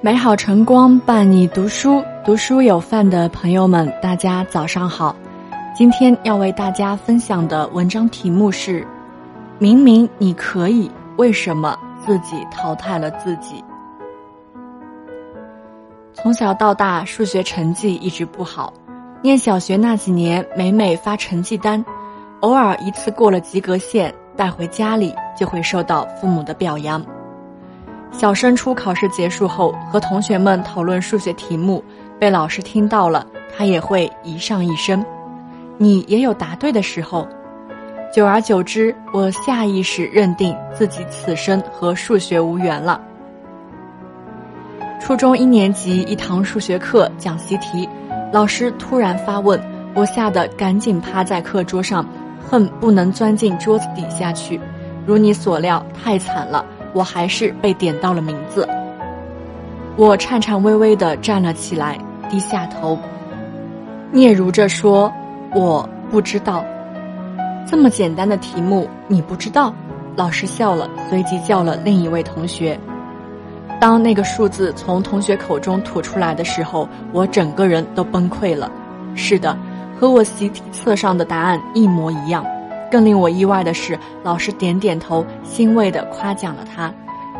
美好晨光伴你读书，读书有范的朋友们，大家早上好。今天要为大家分享的文章题目是：明明你可以，为什么自己淘汰了自己？从小到大，数学成绩一直不好。念小学那几年，每每发成绩单，偶尔一次过了及格线，带回家里就会受到父母的表扬。小升初考试结束后，和同学们讨论数学题目，被老师听到了，他也会一上一声：“你也有答对的时候。”久而久之，我下意识认定自己此生和数学无缘了。初中一年级一堂数学课讲习题，老师突然发问，我吓得赶紧趴在课桌上，恨不能钻进桌子底下去。如你所料，太惨了。我还是被点到了名字，我颤颤巍巍地站了起来，低下头，嗫嚅着说：“我不知道，这么简单的题目你不知道？”老师笑了，随即叫了另一位同学。当那个数字从同学口中吐出来的时候，我整个人都崩溃了。是的，和我习题册上的答案一模一样。更令我意外的是，老师点点头，欣慰地夸奖了他。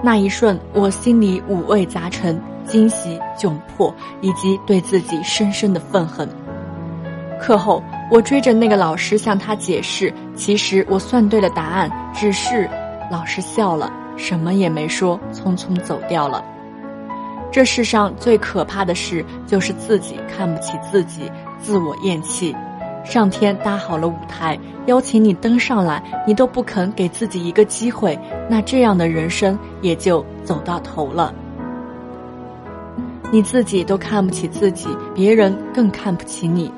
那一瞬，我心里五味杂陈，惊喜、窘迫，以及对自己深深的愤恨。课后，我追着那个老师向他解释，其实我算对了答案，只是……老师笑了，什么也没说，匆匆走掉了。这世上最可怕的事，就是自己看不起自己，自我厌弃。上天搭好了舞台，邀请你登上来，你都不肯给自己一个机会，那这样的人生也就走到头了。你自己都看不起自己，别人更看不起你。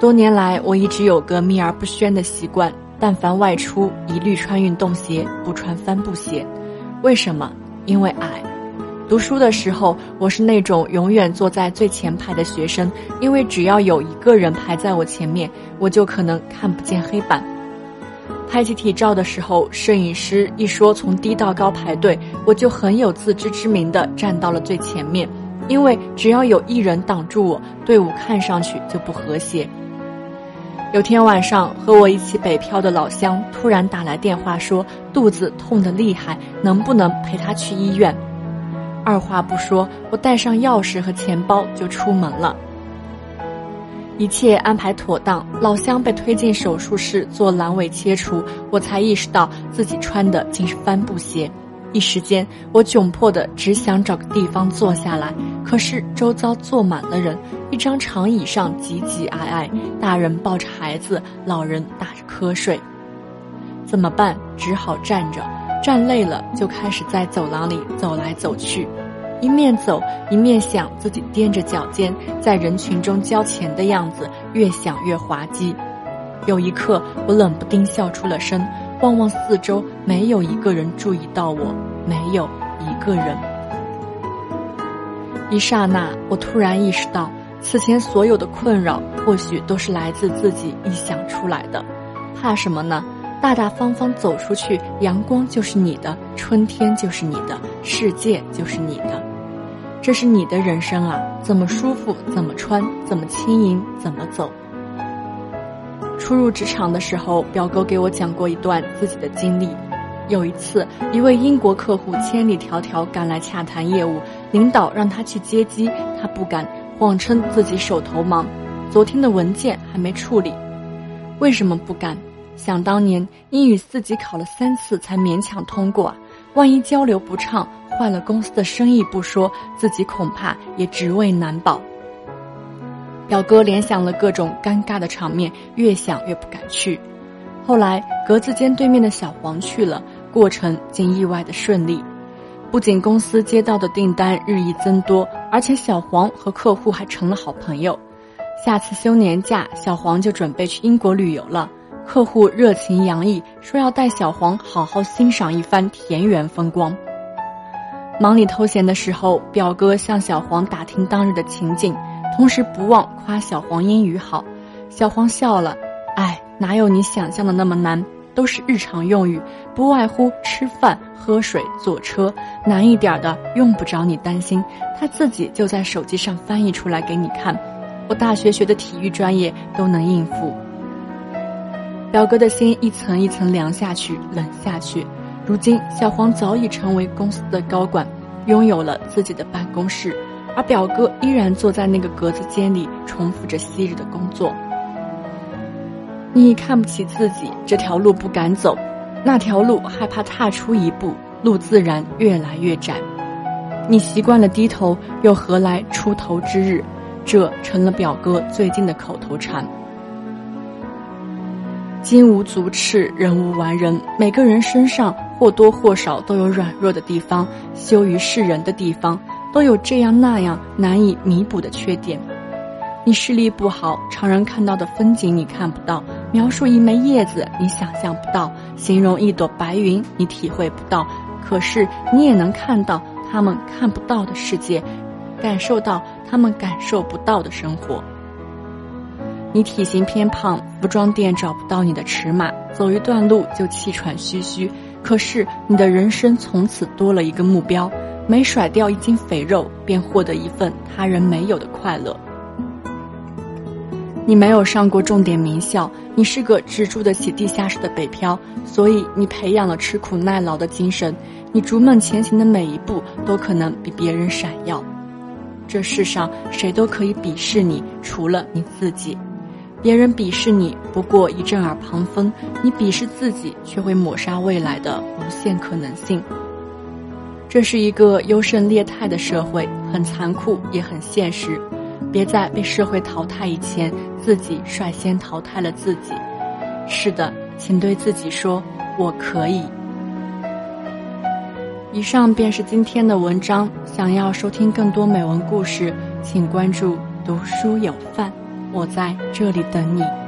多年来，我一直有个秘而不宣的习惯，但凡外出，一律穿运动鞋，不穿帆布鞋。为什么？因为矮。读书的时候，我是那种永远坐在最前排的学生，因为只要有一个人排在我前面，我就可能看不见黑板。拍集体照的时候，摄影师一说从低到高排队，我就很有自知之明的站到了最前面，因为只要有一人挡住我，队伍看上去就不和谐。有天晚上，和我一起北漂的老乡突然打来电话说肚子痛得厉害，能不能陪他去医院？二话不说，我带上钥匙和钱包就出门了。一切安排妥当，老乡被推进手术室做阑尾切除，我才意识到自己穿的竟是帆布鞋。一时间，我窘迫的只想找个地方坐下来，可是周遭坐满了人，一张长椅上挤挤挨挨，大人抱着孩子，老人打着瞌睡，怎么办？只好站着。站累了，就开始在走廊里走来走去，一面走一面想自己踮着脚尖在人群中交钱的样子，越想越滑稽。有一刻，我冷不丁笑出了声，望望四周，没有一个人注意到我，没有一个人。一刹那，我突然意识到，此前所有的困扰，或许都是来自自己臆想出来的。怕什么呢？大大方方走出去，阳光就是你的，春天就是你的，世界就是你的，这是你的人生啊！怎么舒服怎么穿，怎么轻盈怎么走。初入职场的时候，表哥给我讲过一段自己的经历。有一次，一位英国客户千里迢迢赶来洽谈业务，领导让他去接机，他不敢，谎称自己手头忙，昨天的文件还没处理。为什么不敢？想当年，英语四级考了三次才勉强通过，万一交流不畅，坏了公司的生意不说，自己恐怕也职位难保。表哥联想了各种尴尬的场面，越想越不敢去。后来，格子间对面的小黄去了，过程竟意外的顺利。不仅公司接到的订单日益增多，而且小黄和客户还成了好朋友。下次休年假，小黄就准备去英国旅游了。客户热情洋溢，说要带小黄好好欣赏一番田园风光。忙里偷闲的时候，表哥向小黄打听当日的情景，同时不忘夸小黄英语好。小黄笑了：“哎，哪有你想象的那么难？都是日常用语，不外乎吃饭、喝水、坐车。难一点的用不着你担心，他自己就在手机上翻译出来给你看。我大学学的体育专业都能应付。表哥的心一层一层凉下去，冷下去。如今，小黄早已成为公司的高管，拥有了自己的办公室，而表哥依然坐在那个格子间里，重复着昔日的工作。你看不起自己，这条路不敢走，那条路害怕踏出一步，路自然越来越窄。你习惯了低头，又何来出头之日？这成了表哥最近的口头禅。金无足赤，人无完人，每个人身上。或多或少都有软弱的地方，羞于示人的地方，都有这样那样难以弥补的缺点。你视力不好，常人看到的风景你看不到；描述一枚叶子，你想象不到；形容一朵白云，你体会不到。可是你也能看到他们看不到的世界，感受到他们感受不到的生活。你体型偏胖，服装店找不到你的尺码，走一段路就气喘吁吁。可是你的人生从此多了一个目标，每甩掉一斤肥肉，便获得一份他人没有的快乐。你没有上过重点名校，你是个只住得起地下室的北漂，所以你培养了吃苦耐劳的精神。你逐梦前行的每一步都可能比别人闪耀。这世上谁都可以鄙视你，除了你自己。别人鄙视你不过一阵耳旁风，你鄙视自己却会抹杀未来的无限可能性。这是一个优胜劣汰的社会，很残酷也很现实。别在被社会淘汰以前，自己率先淘汰了自己。是的，请对自己说：“我可以。”以上便是今天的文章。想要收听更多美文故事，请关注“读书有范”。我在这里等你。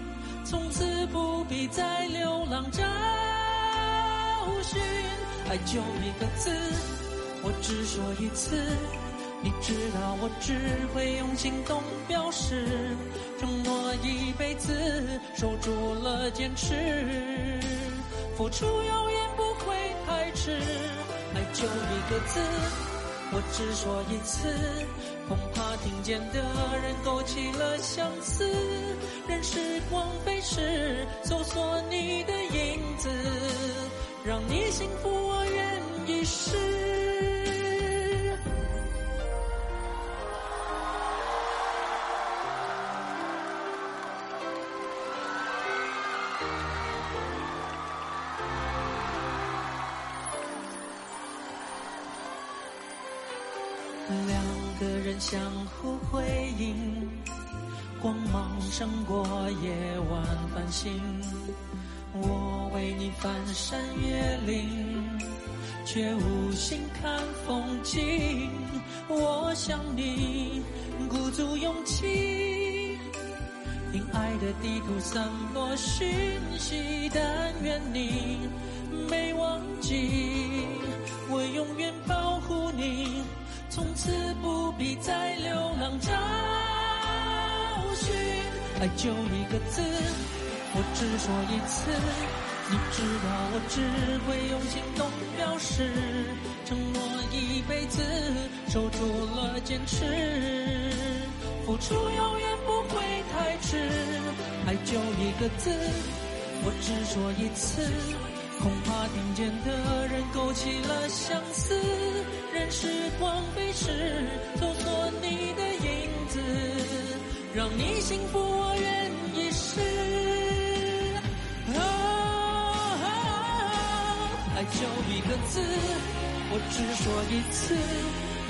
从此不必再流浪找寻，爱就一个字，我只说一次。你知道我只会用行动表示，承诺一辈子，守住了坚持，付出永远不会太迟。爱就一个字，我只说一次，恐怕听见的人勾起了相思。任时光飞逝，搜索你的影子，让你幸福，我愿意试。两个人相互辉映。光芒胜过夜晚繁星，我为你翻山越岭，却无心看风景。我想你鼓足勇气，因爱的地图散落讯息。但愿你没忘记，我永远保护你，从此不必再流浪找寻。爱就一个字，我只说一次。你知道我只会用行动表示，承诺一辈子，守住了坚持，付出永远不会太迟。爱就一个字，我只说一次。恐怕听见的人勾起了相思。任时光飞逝，搜索你的影子，让你幸福，我愿意试。啊，爱就一个字，我只说一次，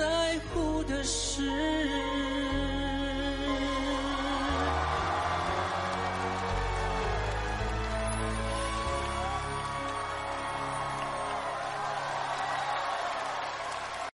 在乎的事。